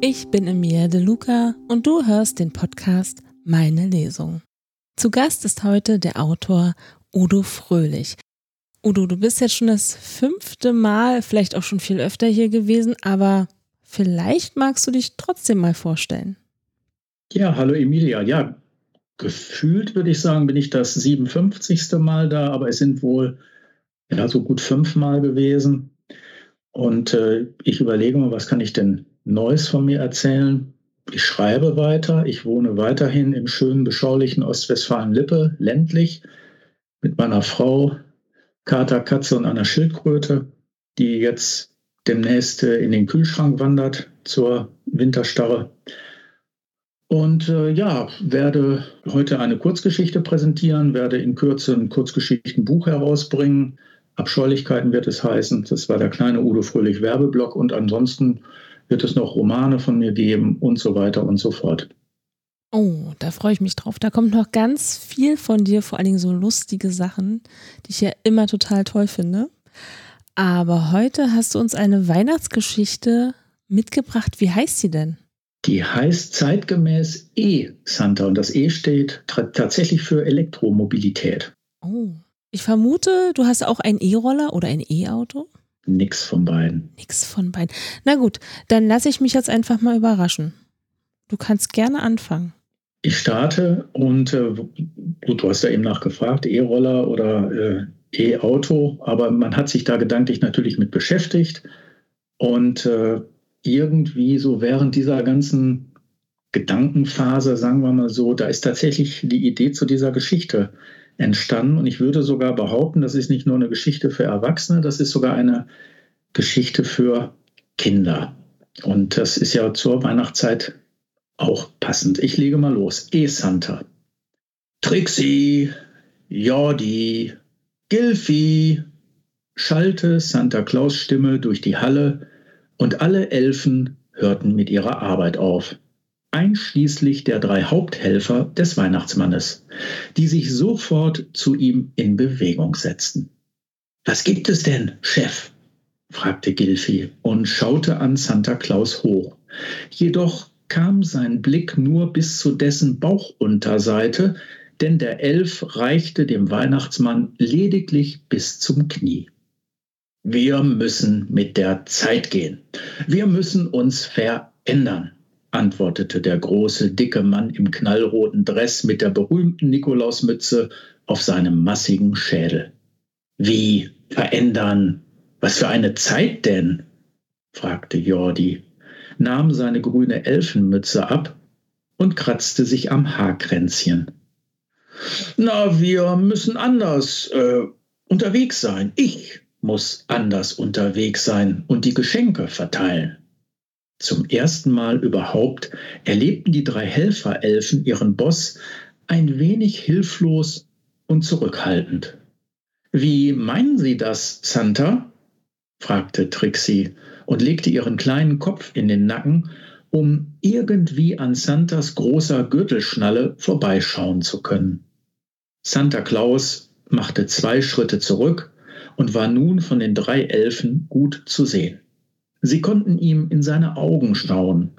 Ich bin Emilia De Luca und du hörst den Podcast Meine Lesung. Zu Gast ist heute der Autor Udo Fröhlich. Udo, du bist jetzt schon das fünfte Mal, vielleicht auch schon viel öfter hier gewesen, aber vielleicht magst du dich trotzdem mal vorstellen. Ja, hallo Emilia. Ja, gefühlt würde ich sagen, bin ich das 57. Mal da, aber es sind wohl ja, so gut fünfmal gewesen. Und äh, ich überlege mal, was kann ich denn Neues von mir erzählen? Ich schreibe weiter. Ich wohne weiterhin im schönen, beschaulichen Ostwestfalen-Lippe, ländlich, mit meiner Frau, Kater, Katze und einer Schildkröte, die jetzt demnächst äh, in den Kühlschrank wandert zur Winterstarre. Und äh, ja, werde heute eine Kurzgeschichte präsentieren, werde in Kürze ein Kurzgeschichtenbuch herausbringen. Abscheulichkeiten wird es heißen. Das war der kleine Udo Fröhlich Werbeblock. Und ansonsten wird es noch Romane von mir geben und so weiter und so fort. Oh, da freue ich mich drauf. Da kommt noch ganz viel von dir, vor allen Dingen so lustige Sachen, die ich ja immer total toll finde. Aber heute hast du uns eine Weihnachtsgeschichte mitgebracht. Wie heißt sie denn? Die heißt zeitgemäß E-Santa und das E steht tatsächlich für Elektromobilität. Oh, ich vermute, du hast auch einen E-Roller oder ein E-Auto? Nix von beiden. Nix von beiden. Na gut, dann lasse ich mich jetzt einfach mal überraschen. Du kannst gerne anfangen. Ich starte und äh, gut, du hast ja eben nachgefragt, E-Roller oder äh, E-Auto, aber man hat sich da gedanklich natürlich mit beschäftigt und äh, irgendwie so während dieser ganzen Gedankenphase, sagen wir mal so, da ist tatsächlich die Idee zu dieser Geschichte entstanden. Und ich würde sogar behaupten, das ist nicht nur eine Geschichte für Erwachsene, das ist sogar eine Geschichte für Kinder. Und das ist ja zur Weihnachtszeit auch passend. Ich lege mal los. E-Santa. Trixie, Jordi, Gilfi, schallte Santa Claus Stimme durch die Halle und alle Elfen hörten mit ihrer Arbeit auf, einschließlich der drei Haupthelfer des Weihnachtsmannes, die sich sofort zu ihm in Bewegung setzten. Was gibt es denn, Chef? fragte Gilfi und schaute an Santa Claus hoch. Jedoch kam sein Blick nur bis zu dessen Bauchunterseite, denn der Elf reichte dem Weihnachtsmann lediglich bis zum Knie. Wir müssen mit der Zeit gehen. Wir müssen uns verändern, antwortete der große, dicke Mann im knallroten Dress mit der berühmten Nikolausmütze auf seinem massigen Schädel. Wie verändern? Was für eine Zeit denn? fragte Jordi, nahm seine grüne Elfenmütze ab und kratzte sich am Haarkränzchen. Na, wir müssen anders äh, unterwegs sein. Ich muss anders unterwegs sein und die Geschenke verteilen. Zum ersten Mal überhaupt erlebten die drei Helferelfen ihren Boss ein wenig hilflos und zurückhaltend. Wie meinen Sie das, Santa? fragte Trixie und legte ihren kleinen Kopf in den Nacken, um irgendwie an Santas großer Gürtelschnalle vorbeischauen zu können. Santa Claus machte zwei Schritte zurück und war nun von den drei Elfen gut zu sehen. Sie konnten ihm in seine Augen schauen,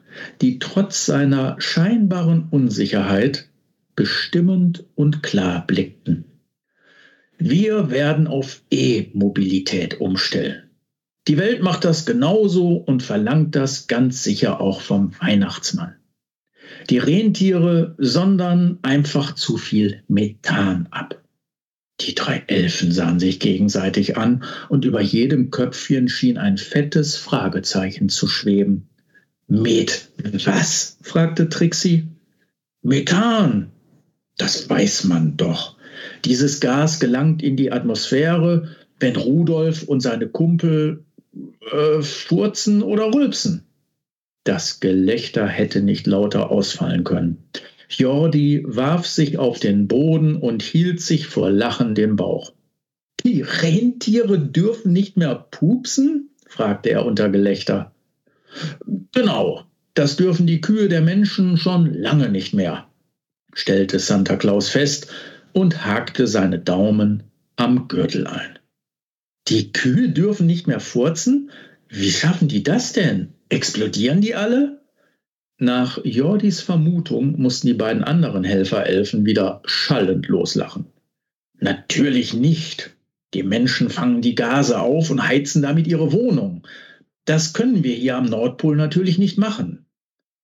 die trotz seiner scheinbaren Unsicherheit bestimmend und klar blickten. Wir werden auf E-Mobilität umstellen. Die Welt macht das genauso und verlangt das ganz sicher auch vom Weihnachtsmann. Die Rentiere sondern einfach zu viel Methan ab. Die drei Elfen sahen sich gegenseitig an, und über jedem Köpfchen schien ein fettes Fragezeichen zu schweben. Met was? fragte Trixie. Methan. Das weiß man doch. Dieses Gas gelangt in die Atmosphäre, wenn Rudolf und seine Kumpel äh, furzen oder rülpsen. Das Gelächter hätte nicht lauter ausfallen können. Jordi warf sich auf den Boden und hielt sich vor Lachen den Bauch. Die Rentiere dürfen nicht mehr pupsen? fragte er unter Gelächter. Genau, das dürfen die Kühe der Menschen schon lange nicht mehr, stellte Santa Claus fest und hakte seine Daumen am Gürtel ein. Die Kühe dürfen nicht mehr furzen? Wie schaffen die das denn? Explodieren die alle? Nach Jordis Vermutung mussten die beiden anderen Helferelfen wieder schallend loslachen. Natürlich nicht. Die Menschen fangen die Gase auf und heizen damit ihre Wohnung. Das können wir hier am Nordpol natürlich nicht machen.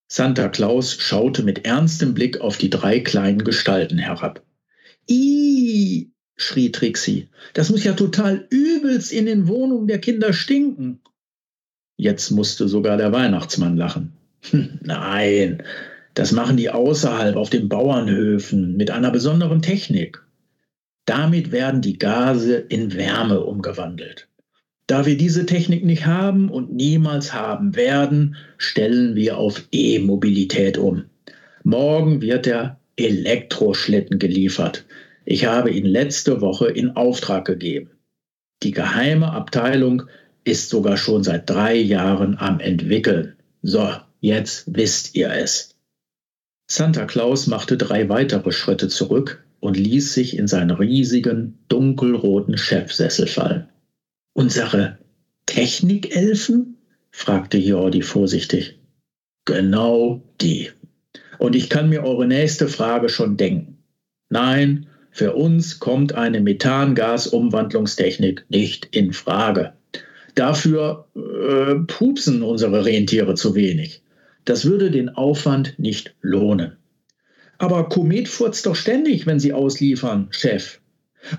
Santa Claus schaute mit ernstem Blick auf die drei kleinen Gestalten herab. Ih, schrie Trixie, das muss ja total übelst in den Wohnungen der Kinder stinken. Jetzt musste sogar der Weihnachtsmann lachen. Nein, das machen die außerhalb auf den Bauernhöfen mit einer besonderen Technik. Damit werden die Gase in Wärme umgewandelt. Da wir diese Technik nicht haben und niemals haben werden, stellen wir auf E-Mobilität um. Morgen wird der Elektroschlitten geliefert. Ich habe ihn letzte Woche in Auftrag gegeben. Die geheime Abteilung ist sogar schon seit drei Jahren am entwickeln. So, jetzt wisst ihr es. Santa Claus machte drei weitere Schritte zurück und ließ sich in seinen riesigen, dunkelroten Chefsessel fallen. Unsere Technikelfen? fragte Jordi vorsichtig. Genau die. Und ich kann mir eure nächste Frage schon denken. Nein, für uns kommt eine Methangasumwandlungstechnik nicht in Frage. Dafür äh, pupsen unsere Rentiere zu wenig. Das würde den Aufwand nicht lohnen. Aber Komet furzt doch ständig, wenn sie ausliefern, Chef.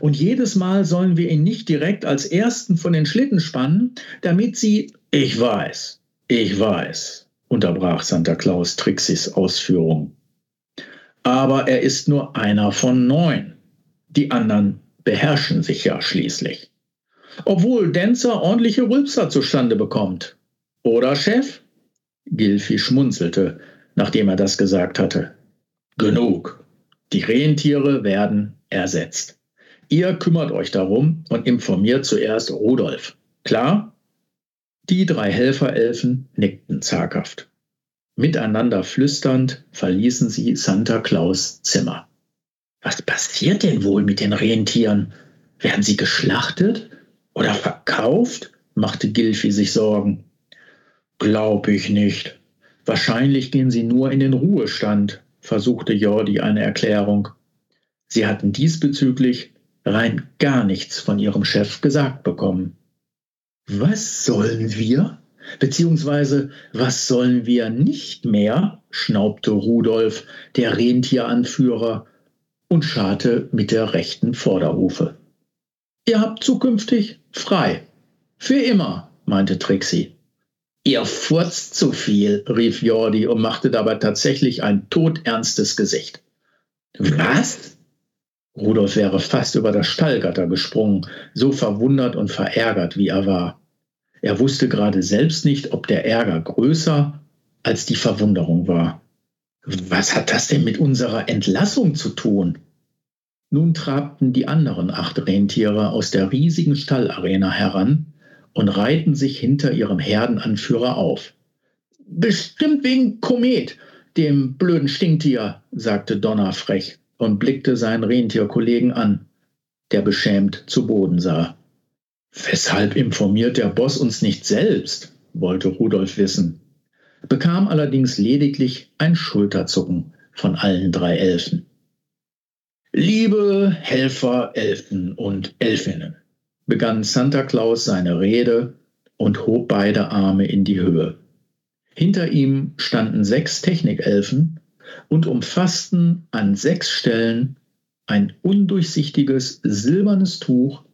Und jedes Mal sollen wir ihn nicht direkt als ersten von den Schlitten spannen, damit sie. Ich weiß, ich weiß, unterbrach Santa Claus Trixis Ausführung. Aber er ist nur einer von neun. Die anderen beherrschen sich ja schließlich. Obwohl Dancer ordentliche Rülpser zustande bekommt. Oder, Chef? Gilfi schmunzelte, nachdem er das gesagt hatte. Genug. Die Rentiere werden ersetzt. Ihr kümmert euch darum und informiert zuerst Rudolf. Klar? Die drei Helferelfen nickten zaghaft. Miteinander flüsternd verließen sie Santa Claus Zimmer. Was passiert denn wohl mit den Rentieren? Werden sie geschlachtet oder verkauft? machte Gilfi sich Sorgen. Glaub ich nicht. Wahrscheinlich gehen sie nur in den Ruhestand, versuchte Jordi eine Erklärung. Sie hatten diesbezüglich rein gar nichts von ihrem Chef gesagt bekommen. Was sollen wir? Beziehungsweise, was sollen wir nicht mehr? schnaubte Rudolf, der Rentieranführer, und scharte mit der rechten Vorderhufe. Ihr habt zukünftig frei. Für immer, meinte Trixie. Ihr furzt zu viel, rief Jordi und machte dabei tatsächlich ein todernstes Gesicht. Was? Rudolf wäre fast über das Stallgatter gesprungen, so verwundert und verärgert wie er war. Er wusste gerade selbst nicht, ob der Ärger größer als die Verwunderung war. Was hat das denn mit unserer Entlassung zu tun? Nun trabten die anderen acht Rentiere aus der riesigen Stallarena heran und reihten sich hinter ihrem Herdenanführer auf. Bestimmt wegen Komet, dem blöden Stinktier, sagte Donner frech und blickte seinen Rentierkollegen an, der beschämt zu Boden sah. Weshalb informiert der Boss uns nicht selbst? wollte Rudolf wissen, bekam allerdings lediglich ein Schulterzucken von allen drei Elfen. Liebe Helfer, Elfen und Elfinnen, begann Santa Claus seine Rede und hob beide Arme in die Höhe. Hinter ihm standen sechs Technikelfen und umfassten an sechs Stellen ein undurchsichtiges silbernes Tuch,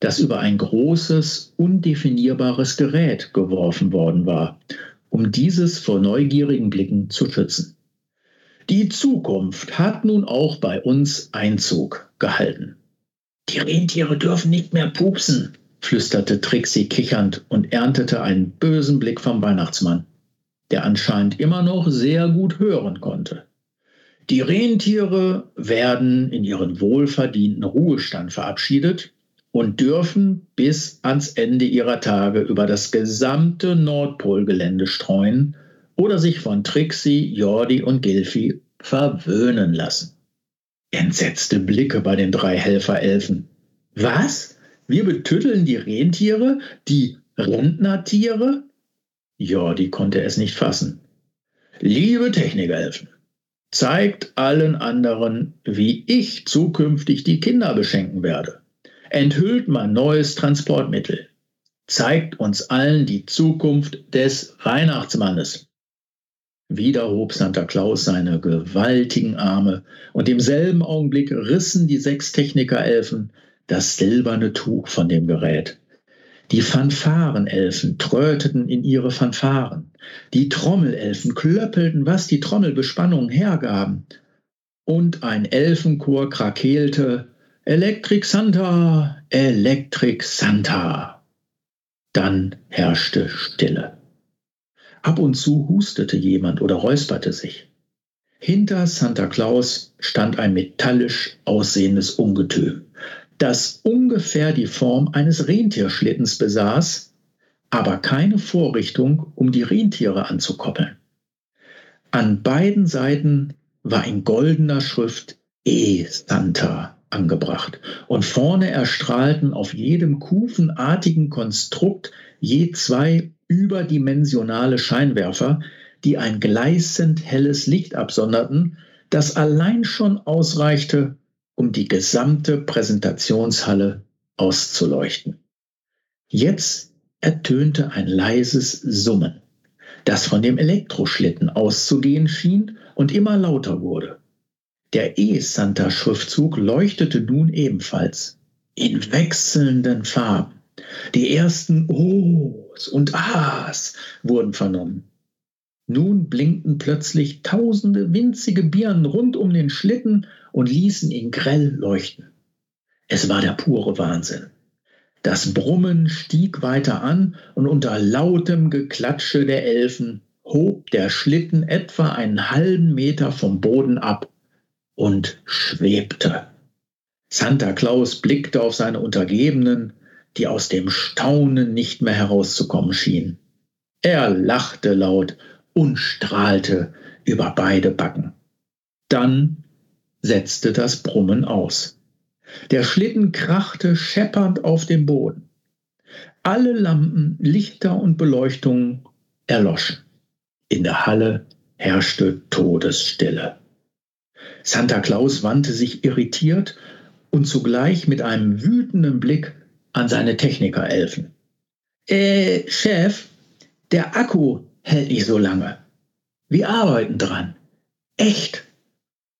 das über ein großes, undefinierbares Gerät geworfen worden war, um dieses vor neugierigen Blicken zu schützen. Die Zukunft hat nun auch bei uns Einzug gehalten. Die Rentiere dürfen nicht mehr pupsen, flüsterte Trixie kichernd und erntete einen bösen Blick vom Weihnachtsmann der anscheinend immer noch sehr gut hören konnte. Die Rentiere werden in ihren wohlverdienten Ruhestand verabschiedet und dürfen bis ans Ende ihrer Tage über das gesamte Nordpolgelände streuen oder sich von Trixie, Jordi und Gilfi verwöhnen lassen. Entsetzte Blicke bei den drei Helferelfen. Was? Wir betütteln die Rentiere, die Rentnertiere? Ja, die konnte es nicht fassen. Liebe Technikelfen, zeigt allen anderen, wie ich zukünftig die Kinder beschenken werde. Enthüllt mein neues Transportmittel. Zeigt uns allen die Zukunft des Weihnachtsmannes. Wieder hob Santa Claus seine gewaltigen Arme, und im selben Augenblick rissen die sechs Technikerelfen das silberne Tuch von dem Gerät. Die Fanfarenelfen tröteten in ihre Fanfaren. Die Trommelelfen klöppelten, was die Trommelbespannungen hergaben. Und ein Elfenchor krakeelte Elektrik Santa, Elektrik Santa. Dann herrschte Stille. Ab und zu hustete jemand oder räusperte sich. Hinter Santa Claus stand ein metallisch aussehendes Ungetüm das ungefähr die Form eines Rentierschlittens besaß, aber keine Vorrichtung, um die Rentiere anzukoppeln. An beiden Seiten war in goldener Schrift E Santa angebracht und vorne erstrahlten auf jedem kufenartigen Konstrukt je zwei überdimensionale Scheinwerfer, die ein gleißend helles Licht absonderten, das allein schon ausreichte, um die gesamte Präsentationshalle auszuleuchten. Jetzt ertönte ein leises Summen, das von dem Elektroschlitten auszugehen schien und immer lauter wurde. Der E-Santa-Schriftzug leuchtete nun ebenfalls in wechselnden Farben. Die ersten O's und A's wurden vernommen. Nun blinkten plötzlich tausende winzige Birnen rund um den Schlitten und ließen ihn grell leuchten. Es war der pure Wahnsinn. Das Brummen stieg weiter an und unter lautem Geklatsche der Elfen hob der Schlitten etwa einen halben Meter vom Boden ab und schwebte. Santa Claus blickte auf seine Untergebenen, die aus dem Staunen nicht mehr herauszukommen schienen. Er lachte laut und strahlte über beide Backen. Dann setzte das Brummen aus. Der Schlitten krachte scheppernd auf dem Boden. Alle Lampen, Lichter und Beleuchtungen erloschen. In der Halle herrschte Todesstille. Santa Claus wandte sich irritiert und zugleich mit einem wütenden Blick an seine Technikerelfen. Äh, Chef, der Akku hält nicht so lange. Wir arbeiten dran. Echt.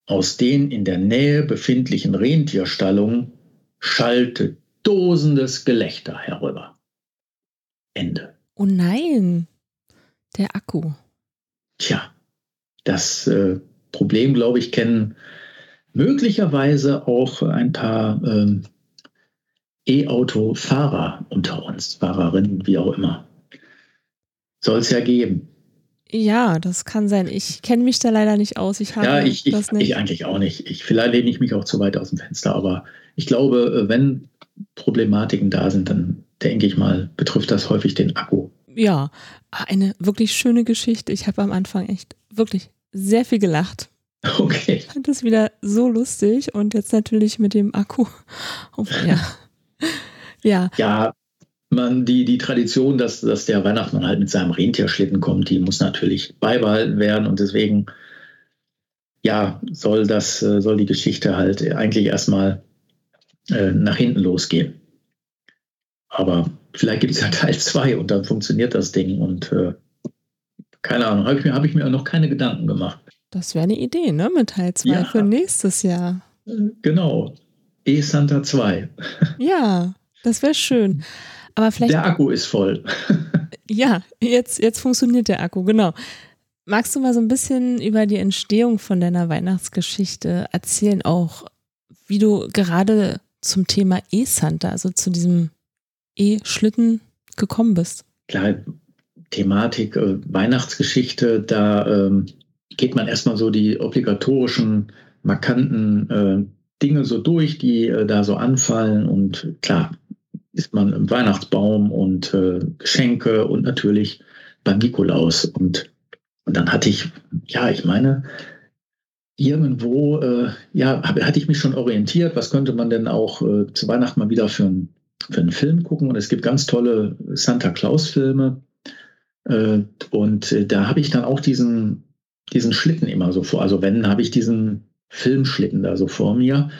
Aus den in der Nähe befindlichen Rentierstallungen schallte dosendes Gelächter herüber. Ende. Oh nein, der Akku. Tja, das äh, Problem, glaube ich, kennen möglicherweise auch ein paar ähm, E-Auto-Fahrer unter uns, Fahrerinnen, wie auch immer. Soll es ja geben. Ja, das kann sein. Ich kenne mich da leider nicht aus. Ich habe ja, ich, ich, das nicht. ich eigentlich auch nicht. Ich, vielleicht lehne ich mich auch zu weit aus dem Fenster, aber ich glaube, äh, wenn Problematiken da sind, dann denke ich mal, betrifft das häufig den Akku. Ja, eine wirklich schöne Geschichte. Ich habe am Anfang echt wirklich sehr viel gelacht. Okay. Ich fand das wieder so lustig und jetzt natürlich mit dem Akku. Oh, ja. ja. Ja, man, die, die Tradition, dass, dass der Weihnachtsmann halt mit seinem Rentierschlitten kommt, die muss natürlich beibehalten werden und deswegen, ja, soll das, äh, soll die Geschichte halt eigentlich erstmal äh, nach hinten losgehen. Aber vielleicht gibt es ja Teil 2 und dann funktioniert das Ding und äh, keine Ahnung, habe ich, mir, hab ich mir noch keine Gedanken gemacht. Das wäre eine Idee, ne? Mit Teil 2 ja. für nächstes Jahr. Genau. E-Santa 2. Ja, das wäre schön. Aber vielleicht. Der Akku ist voll. ja, jetzt, jetzt funktioniert der Akku, genau. Magst du mal so ein bisschen über die Entstehung von deiner Weihnachtsgeschichte erzählen, auch wie du gerade zum Thema E-Santa, also zu diesem E-Schlitten gekommen bist? Klar, Thematik äh, Weihnachtsgeschichte, da ähm, geht man erstmal so die obligatorischen, markanten äh, Dinge so durch, die äh, da so anfallen. Und klar, ist man im Weihnachtsbaum und äh, Geschenke und natürlich beim Nikolaus. Und, und dann hatte ich, ja, ich meine, irgendwo, äh, ja, hab, hatte ich mich schon orientiert, was könnte man denn auch äh, zu Weihnachten mal wieder für ein für einen Film gucken und es gibt ganz tolle Santa Claus-Filme. Äh, und äh, da habe ich dann auch diesen, diesen Schlitten immer so vor. Also wenn, habe ich diesen Filmschlitten da so vor mir.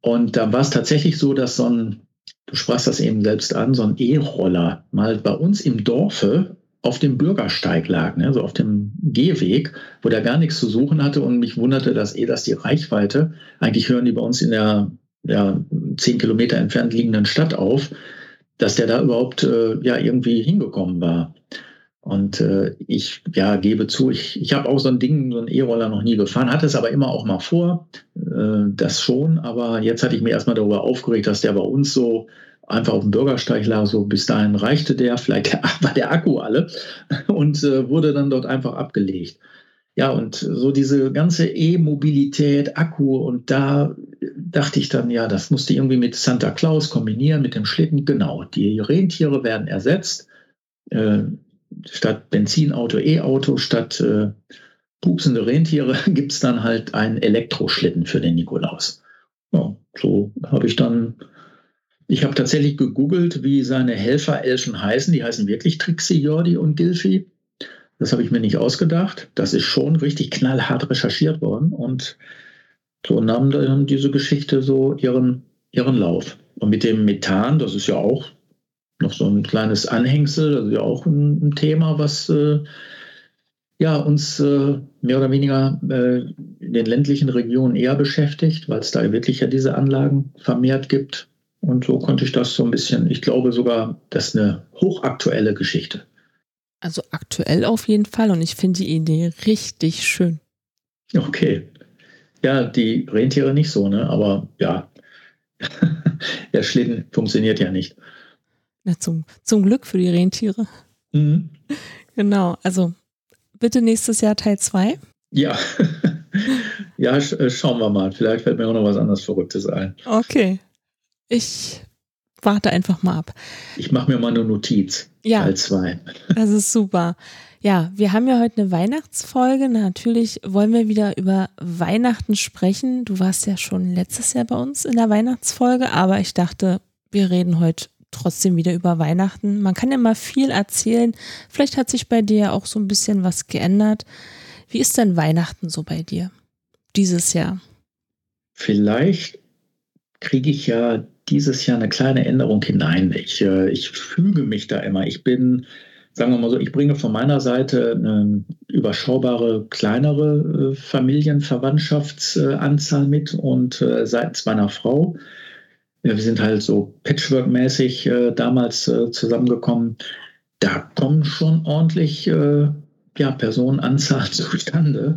Und da war es tatsächlich so, dass so ein, du sprachst das eben selbst an, so ein E-Roller mal bei uns im Dorfe auf dem Bürgersteig lag, ne, also auf dem Gehweg, wo der gar nichts zu suchen hatte und mich wunderte, dass eh das die Reichweite, eigentlich hören die bei uns in der ja, zehn Kilometer entfernt liegenden Stadt auf, dass der da überhaupt äh, ja irgendwie hingekommen war. Und äh, ich ja, gebe zu, ich, ich habe auch so ein Ding, so einen E-Roller noch nie gefahren, hatte es aber immer auch mal vor, äh, das schon. Aber jetzt hatte ich mir erstmal darüber aufgeregt, dass der bei uns so einfach auf dem Bürgersteig lag. So bis dahin reichte der, vielleicht war der Akku alle und äh, wurde dann dort einfach abgelegt. Ja, und so diese ganze E-Mobilität, Akku und da dachte ich dann, ja, das musste irgendwie mit Santa Claus kombinieren, mit dem Schlitten. Genau, die Rentiere werden ersetzt. Statt Benzinauto, E-Auto, statt äh, pupsende Rentiere gibt es dann halt einen Elektroschlitten für den Nikolaus. Ja, so habe ich dann, ich habe tatsächlich gegoogelt, wie seine Helferelfen heißen. Die heißen wirklich Trixie, Jordi und Gilfi. Das habe ich mir nicht ausgedacht. Das ist schon richtig knallhart recherchiert worden und so nahm dann diese Geschichte so ihren, ihren Lauf. Und mit dem Methan, das ist ja auch noch so ein kleines Anhängsel, ist ja auch ein, ein Thema, was äh, ja, uns äh, mehr oder weniger äh, in den ländlichen Regionen eher beschäftigt, weil es da wirklich ja diese Anlagen vermehrt gibt. Und so konnte ich das so ein bisschen, ich glaube sogar, das ist eine hochaktuelle Geschichte. Also aktuell auf jeden Fall und ich finde die Idee richtig schön. Okay. Ja, die Rentiere nicht so, ne? Aber ja, der Schlitten funktioniert ja nicht. Na, zum, zum Glück für die Rentiere. Mhm. Genau, also bitte nächstes Jahr Teil 2. Ja. ja, sch äh, schauen wir mal. Vielleicht fällt mir auch noch was anderes Verrücktes ein. Okay. Ich warte einfach mal ab. Ich mache mir mal eine Notiz. Ja. Teil 2. Das ist super. Ja, wir haben ja heute eine Weihnachtsfolge. Natürlich wollen wir wieder über Weihnachten sprechen. Du warst ja schon letztes Jahr bei uns in der Weihnachtsfolge, aber ich dachte, wir reden heute trotzdem wieder über Weihnachten. Man kann ja mal viel erzählen. Vielleicht hat sich bei dir auch so ein bisschen was geändert. Wie ist denn Weihnachten so bei dir dieses Jahr? Vielleicht kriege ich ja dieses Jahr eine kleine Änderung hinein. Ich, äh, ich füge mich da immer. Ich bin sagen wir mal so, ich bringe von meiner Seite eine überschaubare, kleinere äh, Familienverwandtschaftsanzahl mit und äh, seitens meiner Frau. Wir sind halt so Patchwork-mäßig äh, damals zusammengekommen. Da kommen schon ordentlich ja, Personenanzahl zustande.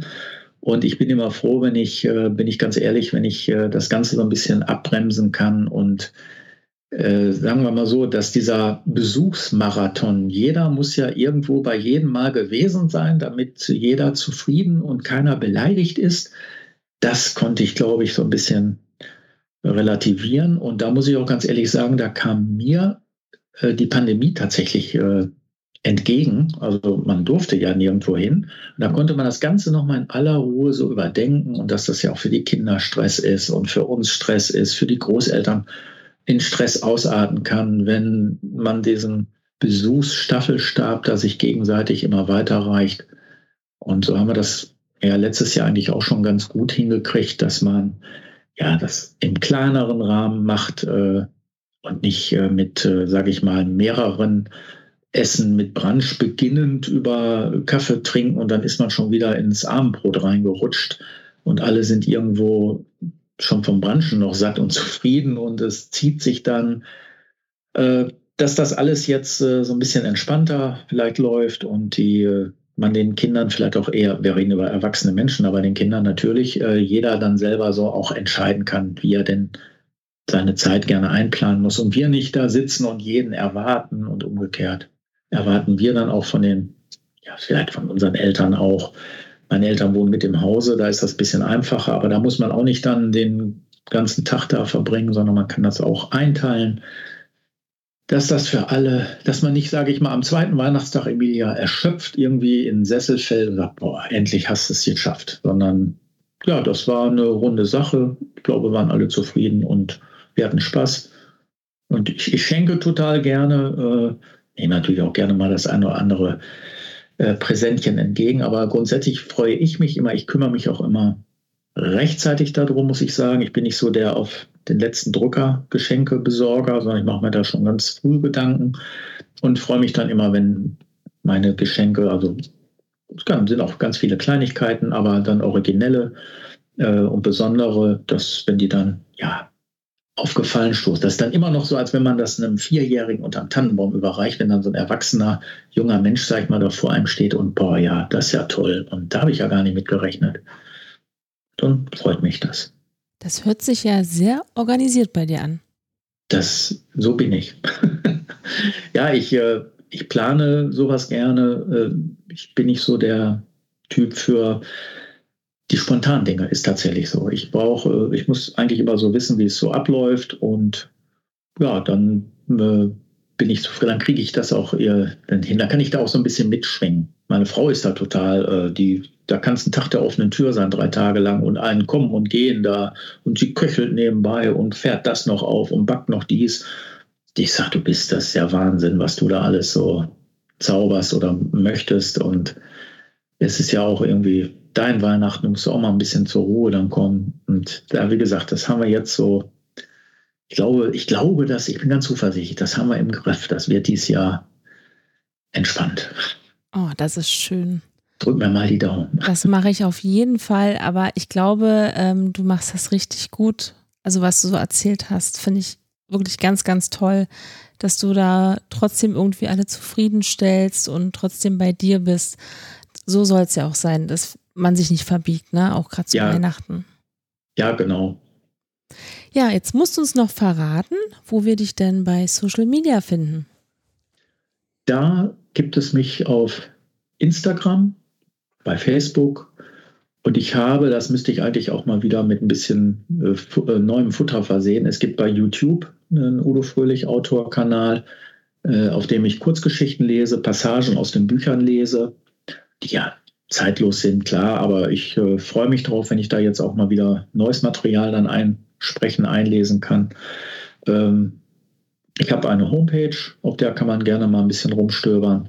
Und ich bin immer froh, wenn ich, bin ich ganz ehrlich, wenn ich das Ganze so ein bisschen abbremsen kann und äh, sagen wir mal so, dass dieser Besuchsmarathon, jeder muss ja irgendwo bei jedem Mal gewesen sein, damit jeder zufrieden und keiner beleidigt ist. Das konnte ich, glaube ich, so ein bisschen relativieren. Und da muss ich auch ganz ehrlich sagen, da kam mir äh, die Pandemie tatsächlich äh, entgegen. Also man durfte ja nirgendwo hin. Und da konnte man das Ganze nochmal in aller Ruhe so überdenken und dass das ja auch für die Kinder Stress ist und für uns Stress ist, für die Großeltern in Stress ausarten kann, wenn man diesen Besuchsstaffelstab da sich gegenseitig immer weiterreicht. Und so haben wir das ja letztes Jahr eigentlich auch schon ganz gut hingekriegt, dass man ja das im kleineren Rahmen macht äh, und nicht äh, mit, äh, sage ich mal, mehreren Essen mit Brunch beginnend über Kaffee trinken und dann ist man schon wieder ins Abendbrot reingerutscht und alle sind irgendwo schon vom Branchen noch satt und zufrieden und es zieht sich dann, äh, dass das alles jetzt äh, so ein bisschen entspannter vielleicht läuft und die äh, man den Kindern vielleicht auch eher, wir reden über erwachsene Menschen, aber den Kindern natürlich äh, jeder dann selber so auch entscheiden kann, wie er denn seine Zeit gerne einplanen muss und wir nicht da sitzen und jeden erwarten und umgekehrt erwarten wir dann auch von den, ja, vielleicht von unseren Eltern auch, meine Eltern wohnen mit im Hause, da ist das ein bisschen einfacher, aber da muss man auch nicht dann den ganzen Tag da verbringen, sondern man kann das auch einteilen, dass das für alle, dass man nicht, sage ich mal, am zweiten Weihnachtstag Emilia erschöpft irgendwie in den Sessel fällt und sagt, boah, endlich hast du es geschafft, sondern ja, das war eine runde Sache. Ich glaube, waren alle zufrieden und wir hatten Spaß. Und ich, ich schenke total gerne, äh, nehme natürlich auch gerne mal das eine oder andere äh, Präsentchen entgegen, aber grundsätzlich freue ich mich immer, ich kümmere mich auch immer rechtzeitig darum, muss ich sagen. Ich bin nicht so der auf den letzten Drucker Geschenkebesorger, sondern ich mache mir da schon ganz früh Gedanken und freue mich dann immer, wenn meine Geschenke, also es sind auch ganz viele Kleinigkeiten, aber dann originelle äh, und besondere, dass wenn die dann ja auf Gefallen stoßen. Das ist dann immer noch so, als wenn man das einem Vierjährigen unter einem Tannenbaum überreicht, wenn dann so ein erwachsener junger Mensch, sag ich mal, da vor einem steht und boah, ja, das ist ja toll. Und da habe ich ja gar nicht mit gerechnet. Dann freut mich das. Das hört sich ja sehr organisiert bei dir an. Das, so bin ich. ja, ich, äh, ich plane sowas gerne. Äh, ich bin nicht so der Typ für die spontanen Dinge, ist tatsächlich so. Ich brauche, ich muss eigentlich immer so wissen, wie es so abläuft und ja, dann äh, bin ich zufrieden, dann kriege ich das auch eher hin. Da kann ich da auch so ein bisschen mitschwingen. Meine Frau ist da total, äh, die, da kann es ein Tag der offenen Tür sein, drei Tage lang und einen kommen und gehen da und sie köchelt nebenbei und fährt das noch auf und backt noch dies. Ich sage, du bist das ja Wahnsinn, was du da alles so zauberst oder möchtest und es ist ja auch irgendwie dein Weihnachten, musst du auch mal ein bisschen zur Ruhe dann kommen. Und da, wie gesagt, das haben wir jetzt so, ich glaube, ich glaube, dass, ich bin ganz zuversichtlich, das haben wir im Griff. Das wird dieses Jahr entspannt. Oh, das ist schön. Drück mir mal die Daumen. Das mache ich auf jeden Fall, aber ich glaube, ähm, du machst das richtig gut. Also, was du so erzählt hast, finde ich wirklich ganz, ganz toll, dass du da trotzdem irgendwie alle zufriedenstellst und trotzdem bei dir bist. So soll es ja auch sein. Das man sich nicht verbiegt, ne? Auch gerade zu ja. Weihnachten. Ja, genau. Ja, jetzt musst du uns noch verraten, wo wir dich denn bei Social Media finden. Da gibt es mich auf Instagram, bei Facebook und ich habe, das müsste ich eigentlich auch mal wieder mit ein bisschen äh, äh neuem Futter versehen. Es gibt bei YouTube einen Udo Fröhlich Autorkanal, äh, auf dem ich Kurzgeschichten lese, Passagen aus den Büchern lese, die ja zeitlos sind, klar, aber ich äh, freue mich drauf, wenn ich da jetzt auch mal wieder neues Material dann einsprechen, einlesen kann. Ähm, ich habe eine Homepage, auf der kann man gerne mal ein bisschen rumstöbern.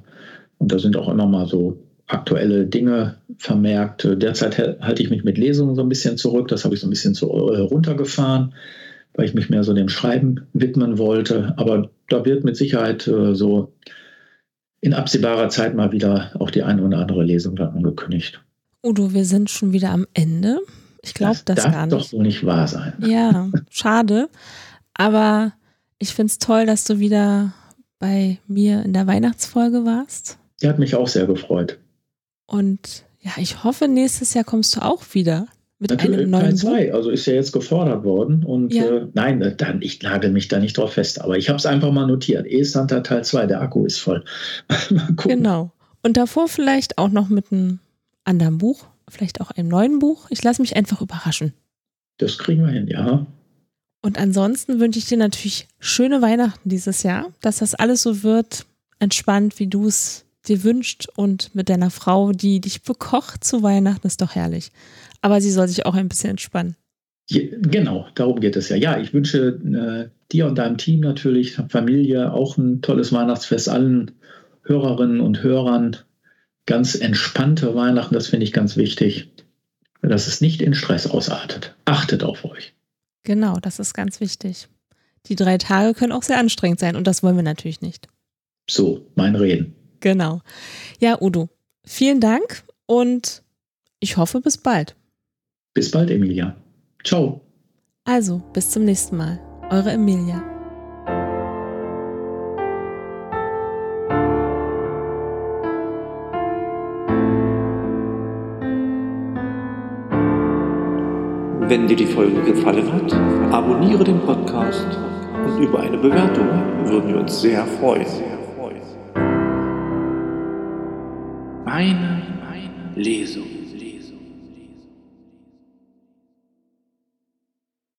Und da sind auch immer mal so aktuelle Dinge vermerkt. Derzeit halte ich mich mit Lesungen so ein bisschen zurück. Das habe ich so ein bisschen zu, äh, runtergefahren, weil ich mich mehr so dem Schreiben widmen wollte. Aber da wird mit Sicherheit äh, so in absehbarer Zeit mal wieder auch die eine oder andere Lesung dann angekündigt. Udo, wir sind schon wieder am Ende. Ich glaube das, das gar nicht. Das doch wohl nicht wahr sein. Ja, schade. Aber ich finde es toll, dass du wieder bei mir in der Weihnachtsfolge warst. Die hat mich auch sehr gefreut. Und ja, ich hoffe, nächstes Jahr kommst du auch wieder mit Natürlich, einem neuen Teil 2, also ist ja jetzt gefordert worden. Und ja. äh, nein, äh, dann, ich nagel mich da nicht drauf fest. Aber ich habe es einfach mal notiert. E-Santa Teil 2, der Akku ist voll. genau. Und davor vielleicht auch noch mit einem anderen Buch, vielleicht auch einem neuen Buch. Ich lasse mich einfach überraschen. Das kriegen wir hin, ja. Und ansonsten wünsche ich dir natürlich schöne Weihnachten dieses Jahr, dass das alles so wird, entspannt, wie du es dir wünscht und mit deiner Frau, die dich bekocht zu Weihnachten, ist doch herrlich. Aber sie soll sich auch ein bisschen entspannen. Genau, darum geht es ja. Ja, ich wünsche äh, dir und deinem Team natürlich, Familie, auch ein tolles Weihnachtsfest, allen Hörerinnen und Hörern ganz entspannte Weihnachten, das finde ich ganz wichtig, dass es nicht in Stress ausartet. Achtet auf euch. Genau, das ist ganz wichtig. Die drei Tage können auch sehr anstrengend sein und das wollen wir natürlich nicht. So, mein Reden. Genau. Ja, Udo, vielen Dank und ich hoffe bis bald. Bis bald, Emilia. Ciao. Also, bis zum nächsten Mal. Eure Emilia. Wenn dir die Folge gefallen hat, abonniere den Podcast und über eine Bewertung würden wir uns sehr freuen. Meine Lesung.